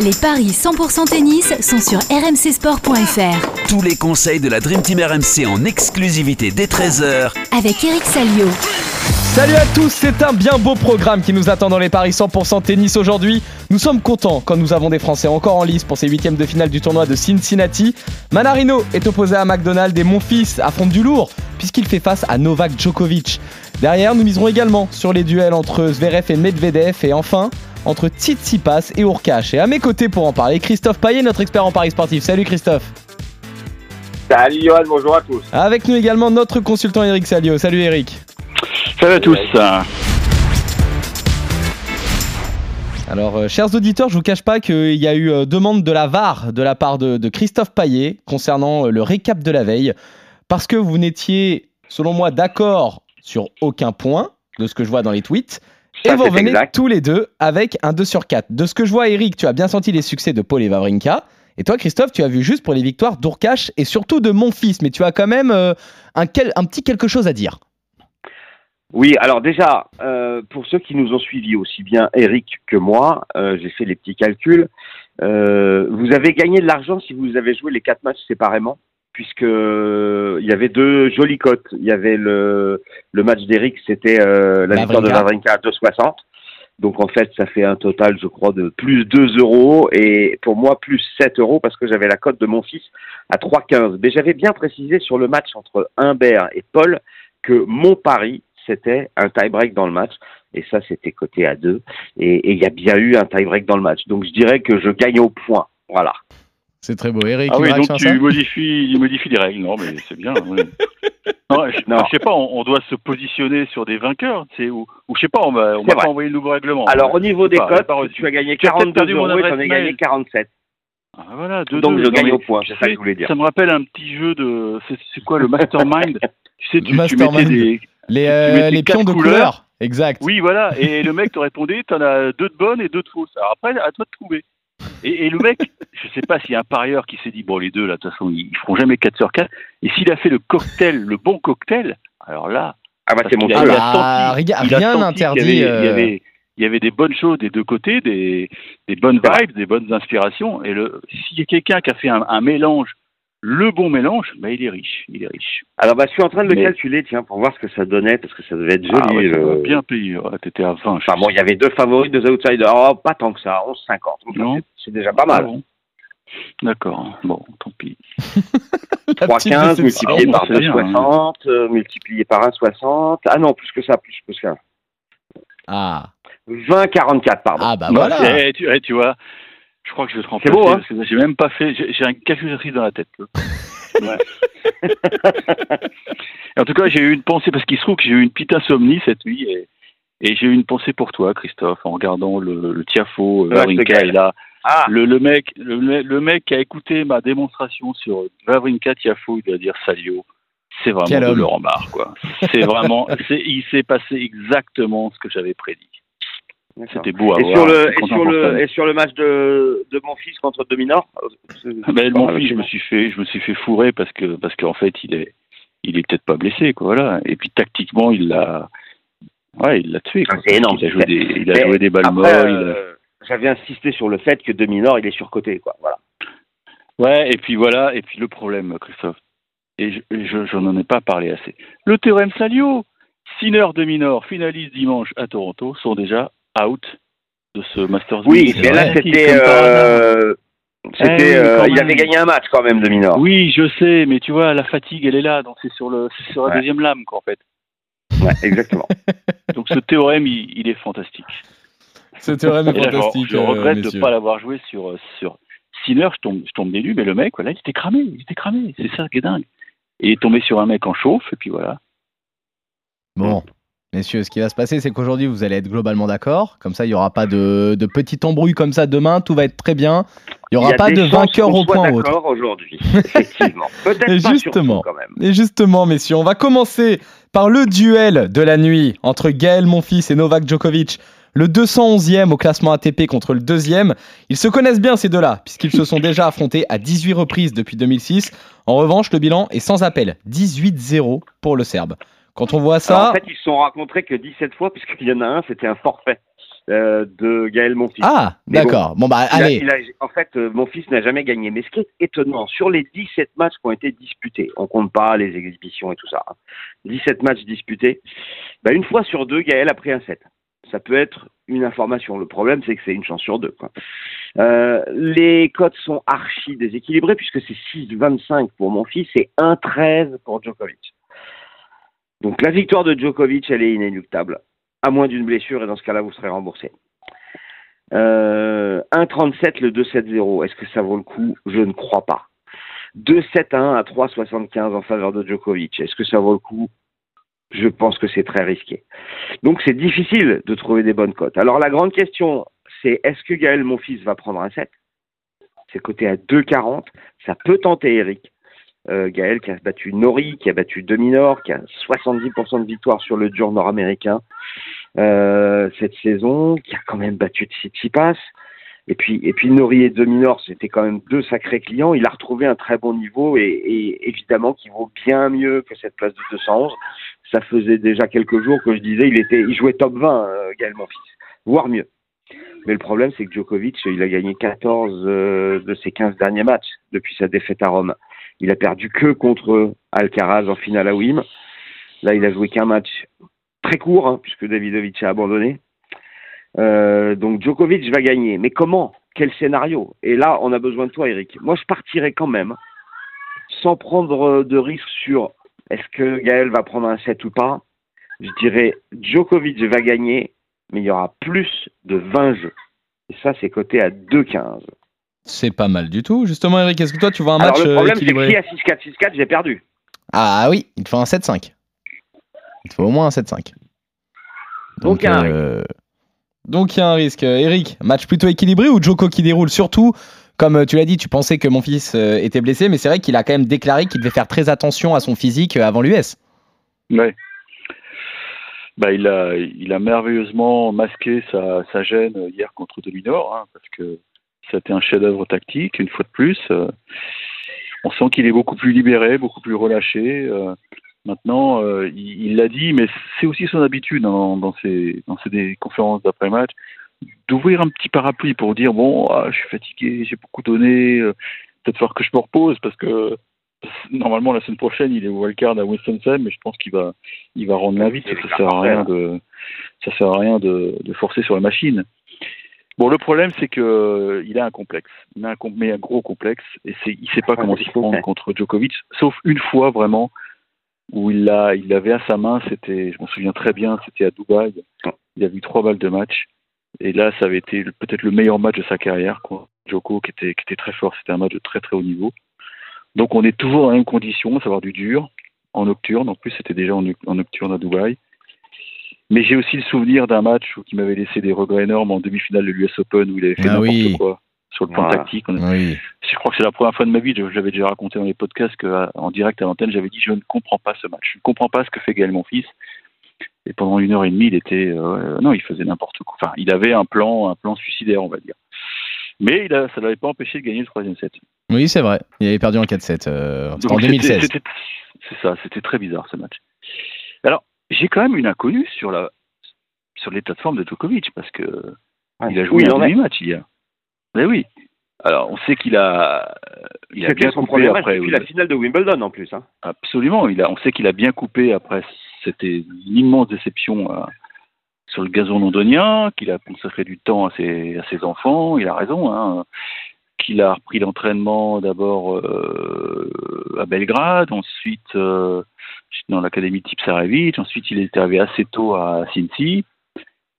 Les paris 100% tennis sont sur rmcsport.fr. Tous les conseils de la Dream Team RMC en exclusivité dès 13h Avec Eric Salio. Salut à tous, c'est un bien beau programme qui nous attend dans les paris 100% tennis aujourd'hui. Nous sommes contents quand nous avons des Français encore en lice pour ces huitièmes de finale du tournoi de Cincinnati. Manarino est opposé à McDonald et mon fils affronte du lourd puisqu'il fait face à Novak Djokovic. Derrière, nous miserons également sur les duels entre Zverev et Medvedev et enfin entre Tsitsipas et Urkash. Et à mes côtés pour en parler, Christophe Paillet, notre expert en paris sportif. Salut Christophe. Salut Johan, bonjour à tous. Avec nous également notre consultant Eric Salio. Salut Eric. Salut à tous. Alors, euh, chers auditeurs, je vous cache pas qu'il y a eu euh, demande de la VAR de la part de, de Christophe Paillet concernant euh, le récap de la veille, parce que vous n'étiez, selon moi, d'accord sur aucun point de ce que je vois dans les tweets. Ça, et vous revenez exact. tous les deux avec un 2 sur 4. De ce que je vois, Eric, tu as bien senti les succès de Paul et Wawrinka. Et toi, Christophe, tu as vu juste pour les victoires d'Urkash et surtout de mon fils. Mais tu as quand même euh, un, quel- un petit quelque chose à dire. Oui, alors déjà, euh, pour ceux qui nous ont suivis, aussi bien Eric que moi, euh, j'ai fait les petits calculs. Euh, vous avez gagné de l'argent si vous avez joué les quatre matchs séparément, puisque euh, il y avait deux jolies cotes. Il y avait le, le match d'Eric, c'était euh, la victoire de. Wawrinka à 2,60. Donc en fait, ça fait un total, je crois, de plus 2 euros et pour moi plus 7 euros parce que j'avais la cote de mon fils à 3,15. Mais j'avais bien précisé sur le match entre Humbert et Paul que mon pari, c'était un tie-break dans le match. Et ça, c'était coté à 2. Et et il y a bien eu un tie-break dans le match. Donc je dirais que je gagne au point. Voilà. C'est très beau. Eric, Ah oui, donc tu modifies, il modifie les règles. Non, mais c'est bien. oui. Non, je, Non. je sais pas, on, on doit se positionner sur des vainqueurs, tu sais, ou, ou je sais pas, on m'a on C'est m'a pas envoyé le nouveau règlement. Alors au niveau des cotes, tu as gagné Tu as peut-être 42 perdu mon euros et tu en as gagné mail. 47. Ah, voilà, deux, Donc deux. je gagne au point, c'est ça que je voulais dire. Ça me rappelle un petit jeu de. C'est c'est quoi le mastermind? Tu sais, tu, tu Mastermind. mettais des. Les, euh, les pions de couleurs. couleur. Exact. Oui, voilà. Et le mec te répondait, t'en as deux de bonnes et deux de fausses. Alors après, à toi de trouver. Et, et le mec, je sais pas s'il y a un parieur qui s'est dit, bon, les deux, là, de toute façon, ils ils feront jamais 4 sur 4. Et s'il a fait le cocktail, le bon cocktail, alors là, Ah bah c'est mon qu'il a- feu il a Ah, senti- rien- il a rien senti n'interdit, qu'il y avait- Il y, euh, avait, il y avait des bonnes choses des deux côtés, des, des bonnes vibes, des bonnes inspirations. Et le, s'il y a quelqu'un qui a fait un, un mélange, le bon mélange, bah, il est riche. Il est riche. Alors bah je suis en train de le Mais- calculer, tiens, pour voir ce que ça donnait, parce que ça devait être Ah joli. ouais, ça le- va bien payé. Ouais, T'étais à 20. je Enfin bon, il y avait deux favoris, deux outsiders. Oh, pas tant que ça, 11,50. Enfin, c'est- déjà pas Ah mal. bon. D'accord. Bon, tant pis. La petite 3,15 déception. multiplié Ah, par bon, c'est bien, 2,60, euh, multiplié par 1,60. Ah non, plus que ça, plus que ça. Ah, 20,44, pardon. ah bah voilà. eh, tu, eh, tu vois, je crois que je vais te remplacer C'est beau, hein parce que j'ai même pas fait. J'ai un calculatrice dans la tête. Et en tout cas, j'ai eu une pensée parce qu'il se trouve que j'ai eu une petite insomnie cette nuit et, et j'ai eu une pensée pour toi, Christophe, en regardant le, le Tiafo, Ouais, Wawrinka c'est est là. Ah, Le, le mec, le, me- le mec qui a écouté ma démonstration sur Wawrinka Tiafo, il doit dire Salio. C'est vraiment Quel de homme. Laurent Barre, quoi. C'est vraiment, il s'est passé exactement ce que j'avais prédit. C'était beau à Et voir. sur, le, j'étais et, content sur pour le, ça. et sur le match de, de mon fils contre Dominor Ah ben, mon fils, je me suis fait, je me suis fait fourrer parce que, parce qu'en fait, il est, il est peut-être pas blessé, quoi, voilà. Et puis tactiquement, il l'a, ouais, il l'a tué. Quoi, c'est énorme. Il a joué des, il a Mais joué des balles Après, molles. a- euh, J'avais insisté sur le fait que Dominor, il est surcoté, quoi. Voilà. Ouais, et puis voilà, et puis le problème, Christophe, et je, je, n'en ai pas parlé assez. Le théorème Salio, Sinner de Minor, finaliste dimanche à Toronto, sont déjà out de ce Masters. Oui, mais là, c'était. Euh, c'était, Eh euh, il avait gagné un match quand même, Dominor. Oui, je sais, mais tu vois, la fatigue, elle est là, donc c'est sur le, c'est sur la Ouais. deuxième lame, quoi, en fait. Ouais, exactement. Donc ce théorème, il, il est fantastique. Ce théorème est là, je- fantastique. je, euh, regrette de ne pas l'avoir joué sur, sur Sinner, je tombe, je tombe des nues, mais le mec, voilà, il était cramé, il était cramé, c'est ça qui est dingue. Et il est tombé sur un mec en chauffe, et puis voilà. Bon, messieurs, ce qui va se passer, c'est qu'aujourd'hui, vous allez être globalement d'accord. Comme ça, il n'y aura pas de, de petite embrouille comme ça demain. Tout va être très bien. Il n'y y aura pas de vainqueur au point d'accord aujourd'hui, effectivement. Peut-être Et pas justement. surtout, quand même. Et justement, messieurs, on va commencer par le duel de la nuit entre Gaël Monfils et Novak Djokovic. Le 211e au classement ATP contre le deuxième. Ils se connaissent bien ces deux-là, puisqu'ils se sont déjà affrontés à 18 reprises depuis 2006. En revanche, le bilan est sans appel. 18-0 pour le Serbe. Quand on voit Alors, ça, en fait, ils se sont rencontrés que 17 fois, puisqu'il y en a un, c'était un forfait euh, de Gaël Monfils. ah, bon, d'accord. Bon, bah, Il a- allez. il a- en fait, euh, mon fils n'a jamais gagné. Mais ce qui est étonnant, sur les 17 matchs qui ont été disputés, on compte pas les exhibitions et tout ça, hein, 17 matchs disputés, bah, une fois sur deux, Gaël a pris un 7. Ça peut être une information. Le problème, c'est que c'est une chance sur deux. quoi. Euh, les cotes sont archi déséquilibrées puisque c'est 6,25 pour mon fils et 1,13 pour Djokovic. Donc la victoire de Djokovic, elle est inéluctable, à moins d'une blessure, et dans ce cas-là, vous serez remboursé. Euh, 1,37 le 2-7-0. Est-ce que ça vaut le coup? Je ne crois pas. 2-7 à 1 à 3,75 en faveur de Djokovic. Est-ce que ça vaut le coup? Je pense que c'est très risqué. Donc c'est difficile de trouver des bonnes cotes. Alors la grande question, c'est est-ce que Gaël, mon fils, va prendre un 7 C'est coté à 2,40. Ça peut tenter Eric. Euh, Gaël qui a battu Nori, qui a battu Dominor, qui a 70% de victoire sur le dur nord-américain euh, cette saison, qui a quand même battu Tsitsipas. Et puis, et puis Nori et Dominor, c'était quand même deux sacrés clients. Il a retrouvé un très bon niveau et, et évidemment qu'il vaut bien mieux que cette place de 211. Ça faisait déjà quelques jours que je disais il était, il jouait top 20, euh, Gaël Monfils, voire mieux. Mais le problème, c'est que Djokovic, il a gagné 14 euh, de ses 15 derniers matchs depuis sa défaite à Rome. Il a perdu que contre Alcaraz en finale à Wim. Là, il a joué qu'un match très court, hein, puisque Davidovic a abandonné. Euh, donc Djokovic va gagner. Mais comment? Quel scénario? Et là, on a besoin de toi, Eric. Moi, je partirais quand même, sans prendre de risque sur est-ce que Gaël va prendre un set ou pas. Je dirais Djokovic va gagner, mais il y aura plus de 20 jeux. Et ça, c'est coté à 2,15. C'est pas mal du tout. Justement, Eric, est-ce que toi, tu vois un Alors match le problème, c'est que si à 6-4, 6-4, j'ai perdu. Ah oui, il te faut un 7-5. Il te faut au moins un 7-5. Donc, il y a un euh, donc il y a un risque. Eric, match plutôt équilibré ou Joko qui déroule? Surtout, comme euh, tu l'as dit, tu pensais que mon fils euh, était blessé, mais c'est vrai qu'il a quand même déclaré qu'il devait faire très attention à son physique avant l'US. Ouais. Bah, il, a, il a merveilleusement masqué sa, sa gêne hier contre Dominor, hein, parce que c'était un chef-d'œuvre tactique, une fois de plus. Euh, on sent qu'il est beaucoup plus libéré, beaucoup plus relâché. euh, maintenant, euh, il l'a dit, mais c'est aussi son habitude dans, dans ses, conférences d'après-match, d'ouvrir un petit parapluie pour dire bon, ah, je suis fatigué, j'ai beaucoup donné, peut-être falloir que je me repose parce que normalement la semaine prochaine il est au wildcard à Winston-Salem, mais je pense qu'il va, il va rendre l'invite. Ça, sert à rien de, ça sert à rien de forcer sur la machine. Bon, le problème, c'est que euh, il a un complexe. Il a un, com- mais un gros complexe. Et il sait pas comment s'y prendre contre Djokovic. Sauf une fois, vraiment, où il l'a, il l'avait à sa main. C'était, je m'en souviens très bien, c'était à Dubaï. Il a vu trois balles de match. Et là, ça avait été peut-être le meilleur match de sa carrière, quoi. Djoko, qui était, qui était très fort. C'était un match de très, très haut niveau. Donc, on est toujours dans la même condition, à savoir du dur, en nocturne. En plus, c'était déjà en, en nocturne à Dubaï. Mais j'ai aussi le souvenir d'un match où- qui m'avait laissé des regrets énormes en demi-finale de l'US Open où il avait fait Ah n'importe oui. quoi sur le plan tactique. On- Oui. Je crois que c'est la première fois de ma vie, je- j'avais déjà raconté dans les podcasts qu'en direct à l'antenne, j'avais dit je ne comprends pas ce match. Je ne comprends pas ce que fait Gaël mon fils. Et pendant une heure et demie, il était euh, non, il faisait n'importe quoi. Enfin, il avait un plan, un plan suicidaire, on va dire. Mais il a, ça ne l'avait pas empêché de gagner le troisième set. Oui, c'est vrai. Il avait perdu en 4-7. euh, en Donc, c'était- 2016. c'était- C'est ça, c'était très bizarre ce match. Alors, j'ai quand même une inconnue sur la sur l'état de forme de Djokovic parce que il a joué un demi-match hier. Mais oui. Alors, on sait qu'il a il a bien son coupé match après. oui. la finale de Wimbledon en plus. Hein. Absolument. Il a, on sait qu'il a bien coupé après. C'était une immense déception euh, sur le gazon londonien, qu'il a consacré du temps à ses, à ses enfants. Il a raison. Hein, qu'il a repris l'entraînement d'abord euh, à Belgrade, ensuite euh, dans l'académie Tipsarevic, ensuite il est arrivé assez tôt à Cincy.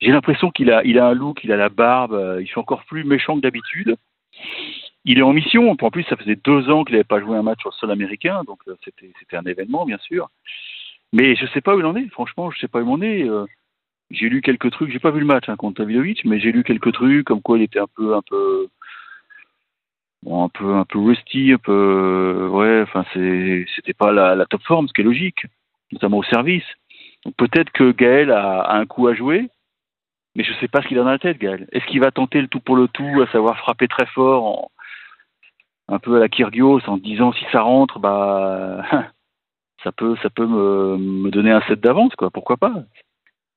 J'ai l'impression qu'il a, il a un look, il a la barbe, euh, il fait encore plus méchant que d'habitude. Il est en mission. En plus, ça faisait deux ans qu'il n'avait pas joué un match au sol américain, donc c'était c'était un événement, bien sûr. Mais je sais pas où il en est. Franchement, je sais pas où il en est. J'ai lu quelques trucs. J'ai pas vu le match hein, contre Davidovic, mais j'ai lu quelques trucs comme quoi il était un peu, un peu, un peu, un peu rusty, un peu, ouais. Enfin, c'est, c'était pas la, top forme, ce qui est logique, notamment au service. Donc peut-être que Gaël a, un coup à jouer, mais je sais pas ce qu'il a dans la tête, Gaël. Est-ce qu'il va tenter le tout pour le tout, à savoir frapper très fort, un peu à la Kyrgios, en disant si ça rentre, bah, ça peut, ça peut me, me donner un set d'avance, quoi. Pourquoi pas?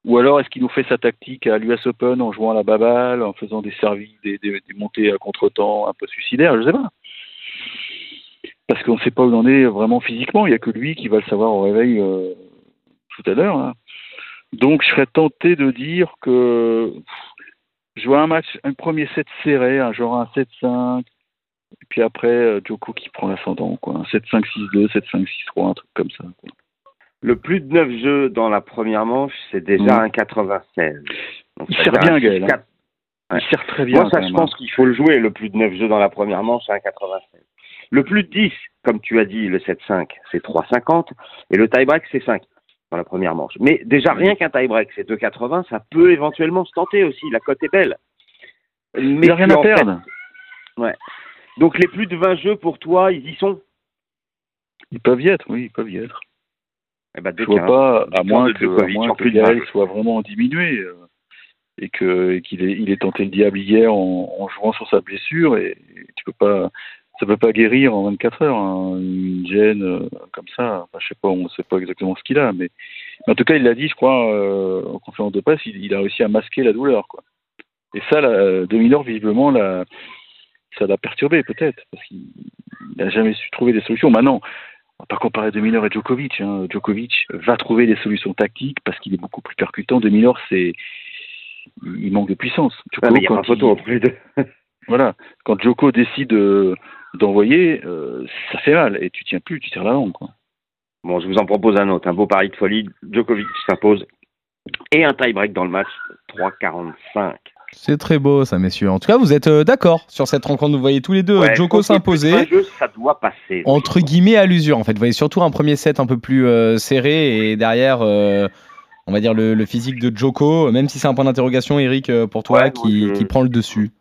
Ou alors, est-ce qu'il nous fait sa tactique à l'US Open en jouant à la baballe, en faisant des servis, des, montées à contre-temps un peu suicidaires Je sais pas. Parce qu'on ne sait pas où il en est vraiment physiquement. Il n'y a que lui qui va le savoir au réveil euh, tout à l'heure. hein. Donc, je serais tenté de dire que pff, jouer un match, un premier set serré, un genre un 7-5, et puis après, euh, Joko qui prend l'ascendant, quoi. Un 7-5-6-2, 7-5-6-3, un truc comme ça. Le plus de 9 jeux dans la première manche, c'est déjà Mm. un 96. Donc, Il sert fait bien, Gaël, hein. 6-4. Ouais. Il sert très bien. Moi, ça, je pense hein. qu'il faut le jouer, le plus de 9 jeux dans la première manche, c'est un 96. Le plus de 10, comme tu as dit, le 7-5, c'est 3,50. Et le tie-break, c'est 5 dans la première manche. Mais déjà, rien qu'un tie-break, c'est 2,80, ça peut éventuellement se tenter aussi. La cote est belle. Mais Il n'y a rien à en fais- perdre. Donc, les plus de 20 jeux pour toi, ils y sont? Ils peuvent y être, oui, ils peuvent y être. Eh ben, Je vois 2,15. pas, à moins que, Djokovic à moins que plus de Gaël 20. soit vraiment diminué euh, et que et qu'il ait, il tenté le diable hier en, en jouant sur sa blessure et, et tu peux pas, ça peut pas guérir en 24 heures hein, une gêne euh, comme ça. Enfin, je sais pas, on sait pas exactement ce qu'il a, mais, mais en tout cas il l'a dit, je crois, euh, en conférence de presse, il, il a réussi à masquer la douleur, quoi. Et ça, la, Demi-Laure, visiblement, la, ça l'a perturbé peut-être parce qu'il n'a jamais su trouver des solutions. Maintenant. On va pas comparer Demi-Laure et Djokovic. Hein. Djokovic va trouver des solutions tactiques parce qu'il est beaucoup plus percutant. Demi-Laure, c'est il manque de puissance. Ah, Djoko, mais il y a quand pas photo il- entre les deux. Voilà, quand Joko décide euh, d'envoyer, euh, ça fait mal et tu tiens plus, tu tires la langue. Quoi. Bon, je vous en propose un autre, un beau pari de folie. Djokovic s'impose et un tie-break dans le match, 3,45. C'est très beau ça, messieurs. En tout cas, vous êtes euh, d'accord sur cette rencontre. Vous voyez tous les deux Ouais, euh, Joko s'imposer. 20 jeux, ça doit passer. Entre guillemets à l'usure, en fait. Vous voyez surtout un premier set un peu plus euh, serré et derrière, euh, on va dire le, le physique de Joko, même si c'est un point d'interrogation, Eric, pour toi, Ouais, qui, moi, je- qui prend le dessus.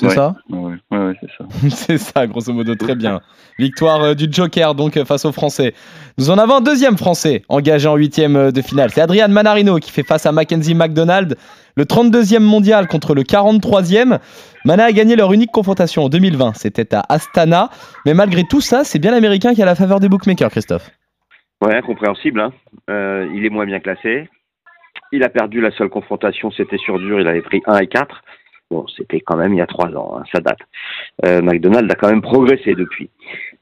C'est Ouais. ça Ouais, ouais, ouais, c'est ça. C'est ça, grosso modo, très bien. Victoire euh, du Joker, donc, euh, face aux Français. Nous en avons un deuxième Français engagé en huitième euh, de finale. C'est Adrian Manarino qui fait face à Mackenzie McDonald, le 32e mondial contre le 43e. Mana a gagné leur unique confrontation en 2020, c'était à Astana. Mais malgré tout ça, c'est bien l'Américain qui a la faveur des bookmakers, Christophe. Ouais, incompréhensible. Hein. Euh, il est moins bien classé. Il a perdu la seule confrontation, c'était sur dur, il avait pris 1 et 4. Bon, c'était quand même il y a trois ans, hein, ça date. Euh, McDonald a quand même progressé depuis.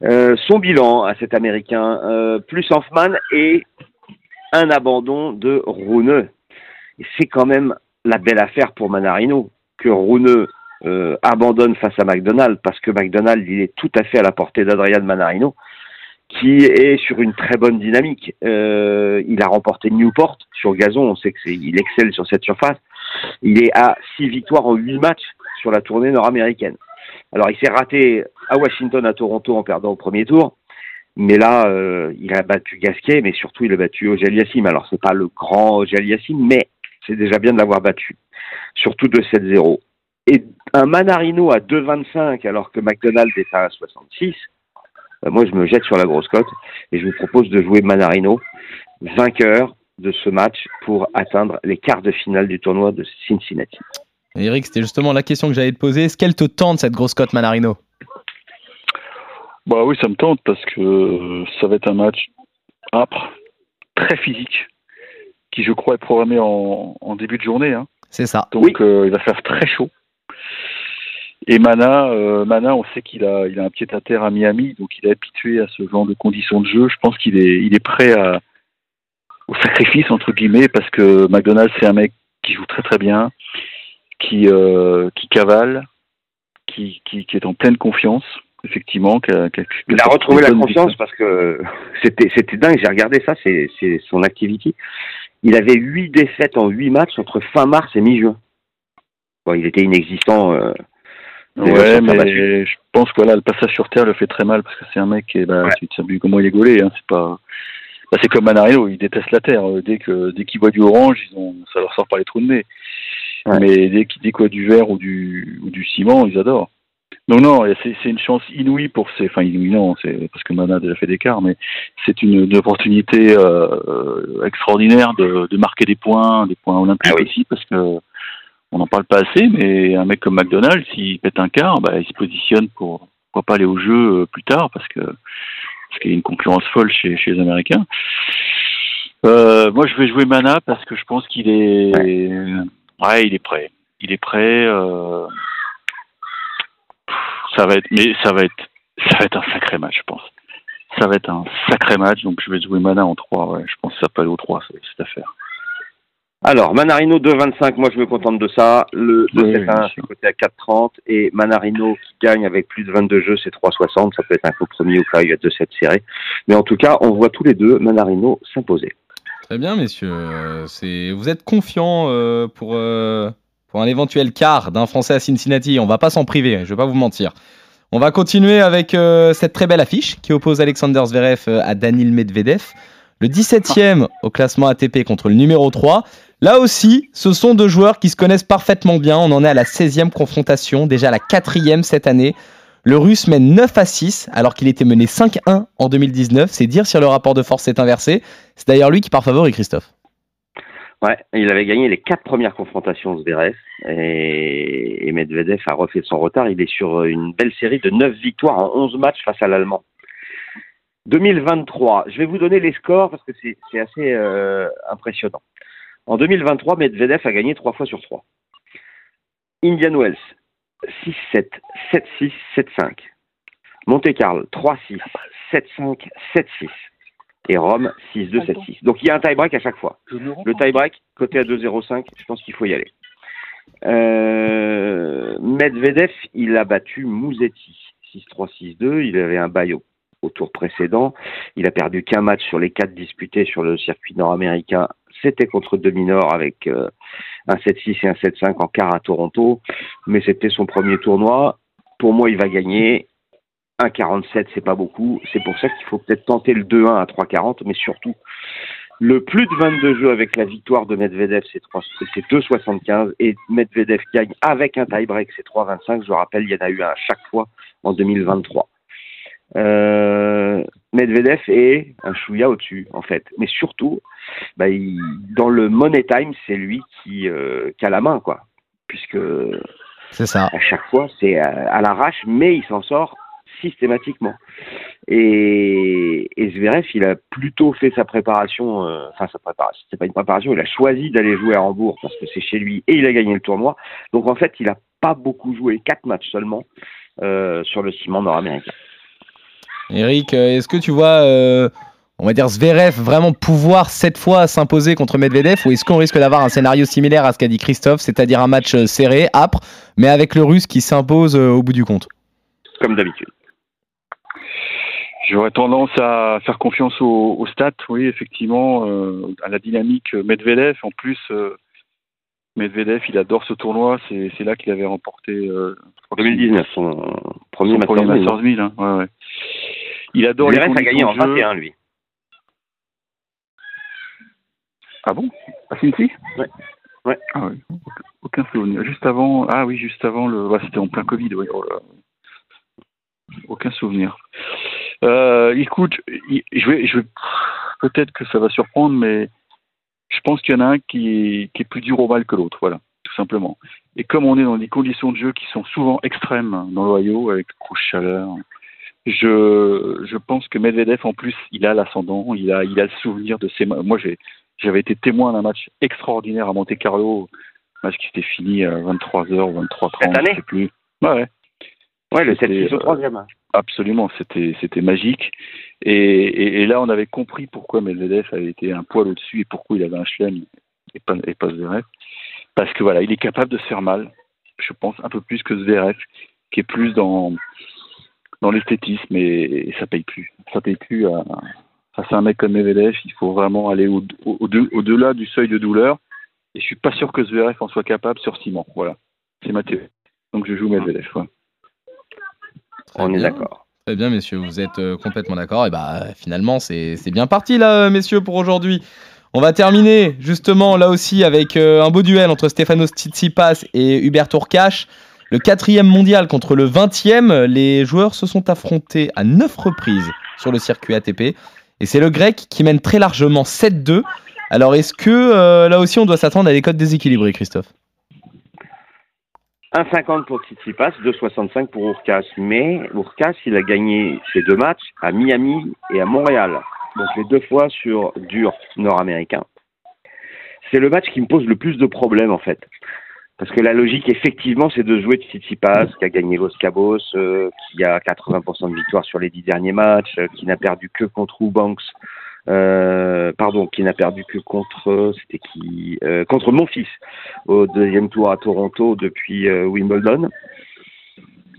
Euh, son bilan à cet Américain, euh, plus Hoffman et un abandon de Rune. Et c'est quand même la belle affaire pour Manarino que Rune euh, abandonne face à McDonald parce que McDonald il est tout à fait à la portée d'Adrian Manarino qui est sur une très bonne dynamique. Il a remporté Newport sur gazon, on sait que c'est, il excelle sur cette surface. Il est à six victoires en huit matchs sur la tournée nord-américaine. Alors il s'est raté à Washington, à Toronto en perdant au premier tour, mais là euh, il a battu Gasquet, mais surtout il a battu Ojal Yassim. Alors c'est pas le grand Ojal Yassim, mais c'est déjà bien de l'avoir battu, surtout 2-7-0. Et un Manarino à 2,25 alors que McDonald est à 66. Euh, moi, je me jette sur la grosse cote et je vous propose de jouer Manarino, vainqueur de ce match pour atteindre les quarts de finale du tournoi de Cincinnati. Eric, c'était justement la question que j'allais te poser. Est-ce qu'elle te tente cette grosse cote Manarino? Bah oui, ça me tente parce que ça va être un match âpre, très physique, qui je crois est programmé en, en début de journée. Hein. C'est ça. Donc Oui. euh, il va faire très chaud. Et Mana, euh, Mana, on sait qu'il a, il a un pied à terre à Miami, donc il est habitué à ce genre de conditions de jeu. Je pense qu'il est, il est prêt à, au sacrifice entre guillemets parce que McDonald's c'est un mec qui joue très très bien, qui, euh, qui cavale, qui, qui, qui est en pleine confiance, effectivement. a- Il a retrouvé la confiance parce que c'était c'était dingue. J'ai regardé ça, c'est c'est son activité. Il avait huit défaites en huit matchs entre fin mars et mi-juin. Bon, il était inexistant. euh, Ouais, mais je pense que voilà, le passage sur terre le fait très mal parce que c'est un mec qui bah, Ouais. tu sais comment il est gaulé, hein, c'est pas. Bah, c'est comme Manarino, il déteste la terre. Euh, Dès que dès qu'il voit du orange, ils ont, ça leur sort par les trous de nez. Ouais. Mais dès qu'il dès qu'il voit du verre ou du ou du ciment, ils adorent. Donc non, c'est une chance inouïe pour ces, enfin inouïe non, c'est parce que Mana a déjà fait des quarts, mais c'est une, une opportunité euh, euh, extraordinaire de, de marquer des points, des points olympiques Ah oui. aussi, parce que on n'en parle pas assez, mais un mec comme McDonald's, s'il pète un quart, bah, il se positionne pour pourquoi pas aller au jeu plus tard, parce que parce qu'il y a une concurrence folle chez, chez les Américains. Euh, moi, je vais jouer Mana parce que je pense qu'il est, ouais. il est prêt. Il est prêt. Euh... Ça va être, mais ça va être, ça va être un sacré match, je pense. Ça va être un sacré match, donc je vais jouer Mana en 3. Ouais. Je pense que ça peut aller au 3, cette affaire. Alors, Manarino 2,25, moi je me contente de ça. Le 2,71, c'est côté à 4,30. Et Manarino qui gagne avec plus de 22 jeux, c'est 3,60. Ça peut être un compromis au cas où il y a 2-7 serrés. Mais en tout cas, on voit tous les deux Manarino s'imposer. Très bien, messieurs. C'est... Vous êtes confiants euh, pour, euh, pour un éventuel quart d'un Français à Cincinnati. On va pas s'en priver, je vais pas vous mentir. On va continuer avec euh, cette très belle affiche qui oppose Alexander Zverev à Danil Medvedev. Le 17e au classement ATP contre le numéro 3. Là aussi, ce sont deux joueurs qui se connaissent parfaitement bien. On en est à la 16e confrontation, déjà la quatrième cette année. Le Russe mène 9 à 6 alors qu'il était mené 5-1 en 2019. C'est dire si le rapport de force s'est inversé. C'est d'ailleurs lui qui part favori, Christophe. Ouais, il avait gagné les quatre premières confrontations Zverev et, et Medvedev a refait son retard. Il est sur une belle série de 9 victoires en 11 matchs face à l'Allemand. 2023, je vais vous donner les scores parce que c'est assez euh, impressionnant. En 2023, Medvedev a gagné 3 fois sur 3. Indian Wells, 6-7, 7-6, 7-5. Monte Carlo, 3-6, 7-5, 7-6. Et Rome, 6-2, 7-6. Donc il y a un tie-break à chaque fois. Le tie-break, côté à 2-0-5, je pense qu'il faut y aller. Euh, Medvedev, il a battu Mouzetti, 6-3, 6-2. Il avait un bail au, au tour précédent. Il a perdu qu'un match sur les quatre disputés sur le circuit nord-américain c'était contre Dominor avec euh, un 7-6 et un 7-5 en quart à Toronto, mais c'était son premier tournoi. Pour moi, il va gagner. 1,47, c'est pas beaucoup. C'est pour ça qu'il faut peut-être tenter le 2-1 à 3,40, mais surtout, le plus de 22 jeux avec la victoire de Medvedev, c'est 2,75 et Medvedev gagne avec un tie-break, c'est 3,25. Je rappelle, il y en a eu un à chaque fois en 2023. Euh, Medvedev est un chouïa au-dessus, en fait. Mais surtout, bah, il, dans le Money Time, c'est lui qui, euh, qui, a la main, quoi. Puisque c'est ça. à chaque fois, c'est à, à l'arrache, mais il s'en sort systématiquement. Et, et Zverev, il a plutôt fait sa préparation, euh, enfin sa préparation, c'est pas une préparation, il a choisi d'aller jouer à Hambourg parce que c'est chez lui et il a gagné le tournoi. Donc en fait, il a pas beaucoup joué, quatre matchs seulement euh, sur le ciment nord-américain. Eric, est-ce que tu vois, euh, on va dire Zverev vraiment pouvoir cette fois s'imposer contre Medvedev ou est-ce qu'on risque d'avoir un scénario similaire à ce qu'a dit Christophe, c'est-à-dire un match serré, âpre, mais avec le russe qui s'impose au bout du compte? Comme d'habitude. J'aurais tendance à faire confiance aux, aux stats, oui, effectivement, euh, à la dynamique Medvedev. En plus, euh, Medvedev, il adore ce tournoi. C'est là qu'il avait remporté. Euh, 2019, son premier, son premier Masters 1000. Hein. Ouais, ouais. Il adore les a gagné en 21, lui. Ah bon? À Cincy Ouais. Ouais. Ah oui. Aucun souvenir. Juste avant, ah oui, juste avant le, ouais, c'était en plein Covid. Oui. Oh. Aucun souvenir. Euh, écoute, je vais, je vais, peut-être que ça va surprendre, mais je pense qu'il y en a un qui est, qui est plus dur au mal que l'autre, voilà, tout simplement. Et comme on est dans des conditions de jeu qui sont souvent extrêmes dans l'Ohio, avec grosse chaleur, je, je pense que Medvedev, en plus, il a l'ascendant, il a, il a le souvenir de ses. Moi, j'avais été témoin d'un match extraordinaire à Monte Carlo, match qui s'était fini à 23h ou 23h30, je sais plus. Ouais, ouais. Ouais, le 7 au troisième. Absolument, c'était c'était magique. Et, et, et, là, on avait compris pourquoi Medvedev avait été un poil au-dessus et pourquoi il avait un chelem et pas, et pas Zverev. Parce que voilà, il est capable de se faire mal, je pense, un peu plus que Zverev, qui est plus dans dans l'esthétisme et, et, ça paye plus. Ça paye plus à, face à un mec comme Medvedev. Il faut vraiment aller au, au, au-delà du seuil de douleur. Et je suis pas sûr que Zverev en soit capable sur ciment. Voilà, c'est ma théorie. Donc je joue Medvedev. Ouais. On est d'accord. Très bien, messieurs, vous êtes euh, complètement d'accord. Et bah, finalement, c'est bien parti, là, messieurs, pour aujourd'hui. On va terminer, justement, là aussi, avec euh, un beau duel entre Stefanos Tsitsipas et Hubert Tourcache. Le quatrième mondial contre le 20e. Les joueurs se sont affrontés à neuf reprises sur le circuit ATP. Et c'est le grec qui mène très largement 7-2. Alors, est-ce que euh, là aussi, on doit s'attendre à des codes déséquilibrés, Christophe? 1,50 pour Tsitsipas, 2,65 pour Urkas. Mais Urkas, il a gagné ses deux matchs à Miami et à Montréal. Donc les deux fois sur dur nord-américain. C'est le match qui me pose le plus de problèmes en fait. Parce que la logique, effectivement, c'est de jouer de Tsitsipas, qui a gagné Los Cabos, euh, qui a 80% de victoire sur les dix derniers matchs, euh, qui n'a perdu que contre Ubanks, euh, pardon, qui n'a perdu que contre, c'était qui, euh, contre mon fils au deuxième tour à Toronto depuis euh, Wimbledon.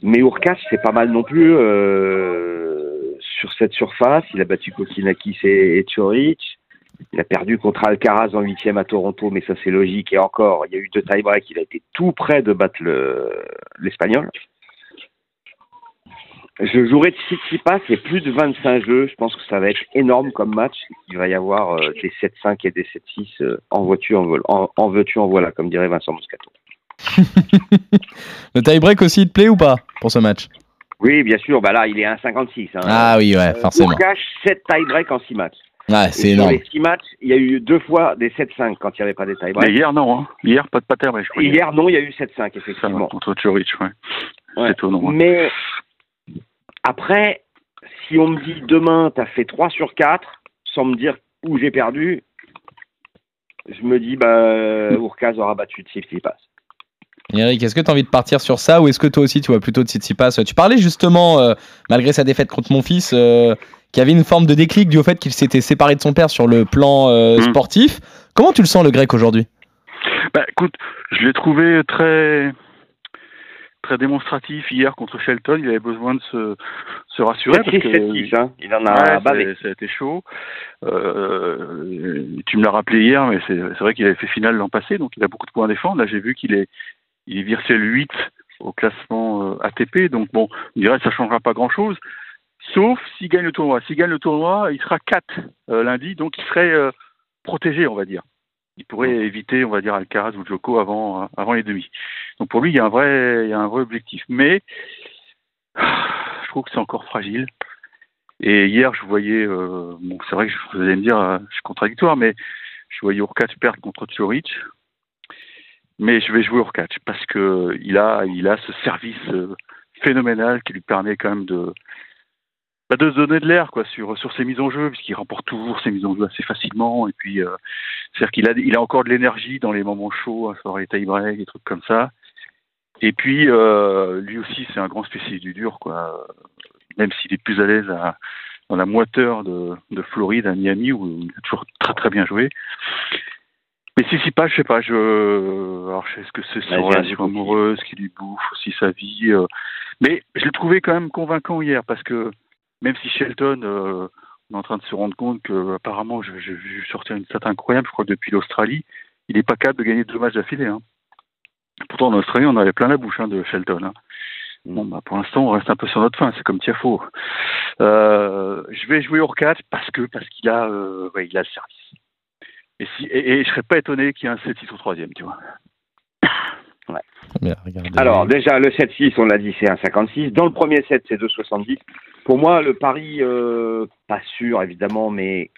Mais Urkas, c'est pas mal non plus euh, sur cette surface. Il a battu Kokinakis et, et. Il a perdu contre Alcaraz en huitième à Toronto, mais ça c'est logique. Et encore, il y a eu deux tie-breaks. Il a été tout près de battre le- l'Espagnol. Je jouerai de Tsitsipas et plus de 25 jeux. Je pense que ça va être énorme comme match. Il va y avoir euh, des 7-5 et des 7-6 euh, en voiture, en, en, en veux-tu, en voilà, comme dirait Vincent Moscato. Le tie-break aussi, il te plaît ou pas pour ce match? Oui, bien sûr. Bah là, il est à 1,56. Hein. Ah oui, ouais, forcément. Pour cash, 7 tie-break en 6 matchs? Ouais, c'est sur énorme. les 6 matchs, il y a eu deux fois des 7-5 quand il n'y avait pas des Mais tie-breaks. hier, non. Hein. Hier, pas de pater, mais je crois. Hier, non, il y a eu 7-5, Ça, effectivement. contre Chorich, ouais. Ouais. C'est étonnant. hein. Mais après, si on me dit demain, tu as fait 3 sur 4, sans me dire où j'ai perdu, je me dis, bah, Urkaz aura battu Tsitsipas. Eric, est-ce que tu as envie de partir sur ça ou est-ce que toi aussi tu vois plutôt Tsitsipas? Tu parlais justement, euh, malgré sa défaite contre mon fils, euh, qu'il y avait une forme de déclic dû au fait qu'il s'était séparé de son père sur le plan euh, Mm. sportif. Comment tu le sens le grec aujourd'hui? Bah, écoute, je l'ai trouvé très très démonstratif hier contre Shelton. Il avait besoin de se, se rassurer. parce 7-6, que- 7-6, hein. il en a Ouais, bavé. ça, a été chaud. Euh, tu me l'as rappelé hier, mais c'est vrai qu'il avait fait finale l'an passé, donc il a beaucoup de points à défendre. Là, j'ai vu qu'il est, il est virtuel 8 au classement euh, ATP, donc bon, on dirait que ça changera pas grand-chose, sauf s'il gagne le tournoi. S'il gagne le tournoi, il sera 4 euh, lundi, donc il serait euh, protégé, on va dire. Il pourrait éviter, on va dire, Alcaraz ou Djoko avant, euh, avant les demi. Donc pour lui, il y a un vrai, il y a un vrai objectif. Mais je trouve que c'est encore fragile. Et hier, je voyais, bon, c'est vrai que je- vous allez me dire, je suis contradictoire, mais je voyais Urkac perdre contre Turic. Mais je vais jouer Urkac parce que il a, il a ce service phénoménal qui lui permet quand même de, bah, de se donner de l'air quoi sur sur ses mises en jeu puisqu'il remporte toujours ses mises en jeu assez facilement et puis euh, c'est-à-dire qu'il a il a encore de l'énergie dans les moments chauds, à savoir les tie breaks, des trucs comme ça. Et puis euh, lui aussi c'est un grand spécialiste du dur quoi même s'il est plus à l'aise à- dans la moiteur de, de Floride, à Miami, où il a toujours très très bien joué. Mais si, si pas, je sais pas, je, alors je sais ce que c'est j'ai relation amoureuse qui lui bouffe aussi sa vie. euh. mais je l'ai trouvé quand même convaincant hier, parce que même si Shelton, euh, on est en train de se rendre compte que apparemment, je- j'ai vu sortir une stat incroyable, je crois depuis l'Australie, il n'est pas capable de gagner deux matchs d'affilée. Hein. Pourtant, en Australie, on avait plein la bouche hein, de Shelton. hein. Bon, bah, pour l'instant, on reste un peu sur notre fin. C'est comme Tiafo. Euh, je vais jouer Urquhart parce que parce qu'il a, euh, ouais, il a le service. Et, si, et, et je serais pas étonné qu'il y ait un 7-6 au troisième, tu vois. Bien. Alors, déjà, le 7-6, on l'a dit, c'est un 56. Dans le premier set, c'est 2,70. Pour moi, le pari, euh, pas sûr, évidemment, mais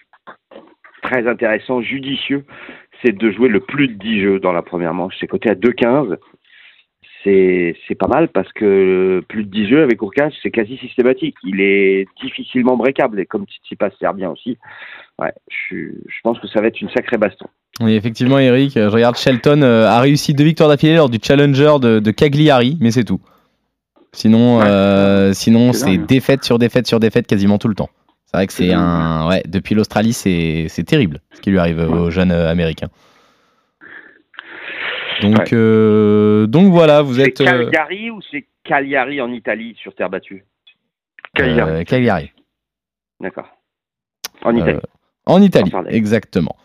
très intéressant, judicieux, c'est de jouer le plus de 10 jeux dans la première manche. C'est coté à 2,15. C'est pas mal parce que plus de 10 jeux avec Urquhart, c'est quasi systématique. Il est difficilement breakable. Et comme Tsitsipas sert bien aussi, ouais, je, pense que ça va être une sacrée baston. Oui, effectivement, Eric, euh, je regarde Shelton euh, a réussi deux victoires d'affilée lors du Challenger de, de Cagliari, mais c'est tout. Sinon, Ouais. euh, sinon C'est dingue. défaite sur défaite sur défaite quasiment tout le temps. C'est vrai que C'est un. Ouais, depuis l'Australie, c'est c'est terrible ce qui lui arrive euh, Ouais. aux jeunes euh, américains. Donc, euh, donc voilà, vous C'est êtes. euh, Cagliari ou c'est Cagliari en Italie sur terre battue? Cagliari. euh, Cagliari. D'accord. En Italie. En Italie, En exactement.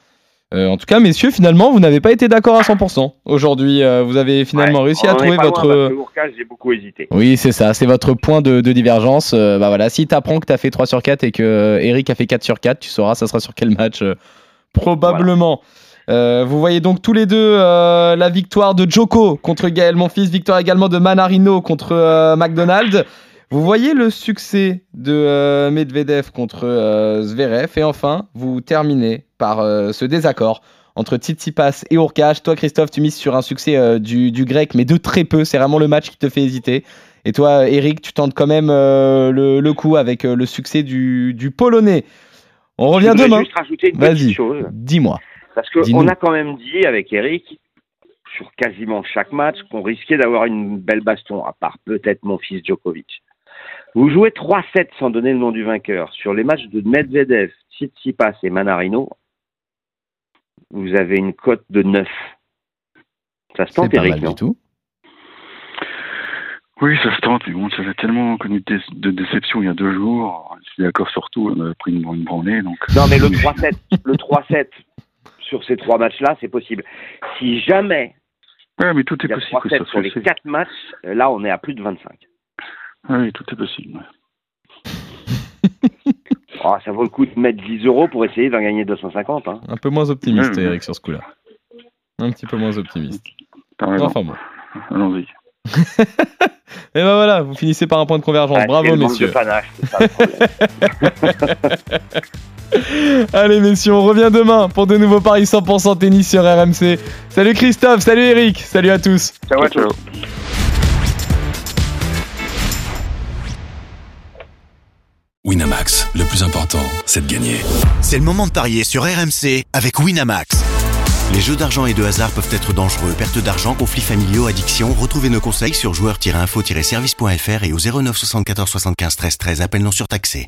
Euh, en tout cas, messieurs, finalement, vous n'avez pas été d'accord à 100%. Aujourd'hui, euh, vous avez finalement Ouais, réussi à trouver votre. j'ai beaucoup hésité. Oui, c'est ça, c'est votre point de, de divergence. Euh, bah voilà, si tu apprends que tu as fait 3 sur 4 et que Eric a fait 4 sur 4, tu sauras ça sera sur quel match probablement. Euh, vous voyez donc tous les deux euh, la victoire de Joko contre Gaël Monfils, victoire également de Manarino contre euh, McDonald. Vous voyez le succès de euh, Medvedev contre Zverev et enfin vous terminez par ce désaccord entre Tsitsipas et Urkach. Toi, Christophe, tu mises sur un succès du, du grec, mais de très peu. C'est vraiment le match qui te fait hésiter. Et toi, Eric, tu tentes quand même le, le coup avec le succès du, du polonais. On revient demain. Vas-y, dis-moi. Parce que Dis-nous. on a quand même dit avec Eric, sur quasiment chaque match, qu'on risquait d'avoir une belle baston, à part peut-être mon fils Djokovic. Vous jouez 3-7 sans donner le nom du vainqueur. Sur les matchs de Medvedev, Tsitsipas et Manarino, vous avez une cote de 9. Ça se C'est tente, Eric, non du tout. Oui, ça se tente, mais bon, ça a tellement connu de, de déception il y a deux jours. Je suis d'accord sur tout, on a pris une, une branlée, donc... Non, mais le 3-7, le 3-7 sur ces trois matchs-là, c'est possible. Si jamais Ouais, mais tout est il y a possible, 3-7 Christophe, sur les quatre matchs, euh, là, on est à plus de 25. Oui, tout est possible. Oh, ça vaut le coup de mettre 10 euros pour essayer d'en gagner 250. Hein. Un peu moins optimiste. Eric, sur ce coup-là. Un petit peu moins optimiste. Enfin bon. allons-y. Et ben voilà, vous finissez par un point de convergence. Ah, c'est Bravo, messieurs. de panache, c'est ça le problème. Allez, messieurs, on revient demain pour de nouveaux paris 100% tennis sur RMC. Salut Christophe, salut Eric, salut à tous. Ciao à tous. Ciao. Winamax, le plus important, c'est de gagner. C'est le moment de parier sur RMC avec Winamax. Les jeux d'argent et de hasard peuvent être dangereux. Perte d'argent, conflits familiaux, addiction. Retrouvez nos conseils sur joueurs-info-service.fr et au 09 74 75 13 13. Appel non surtaxé.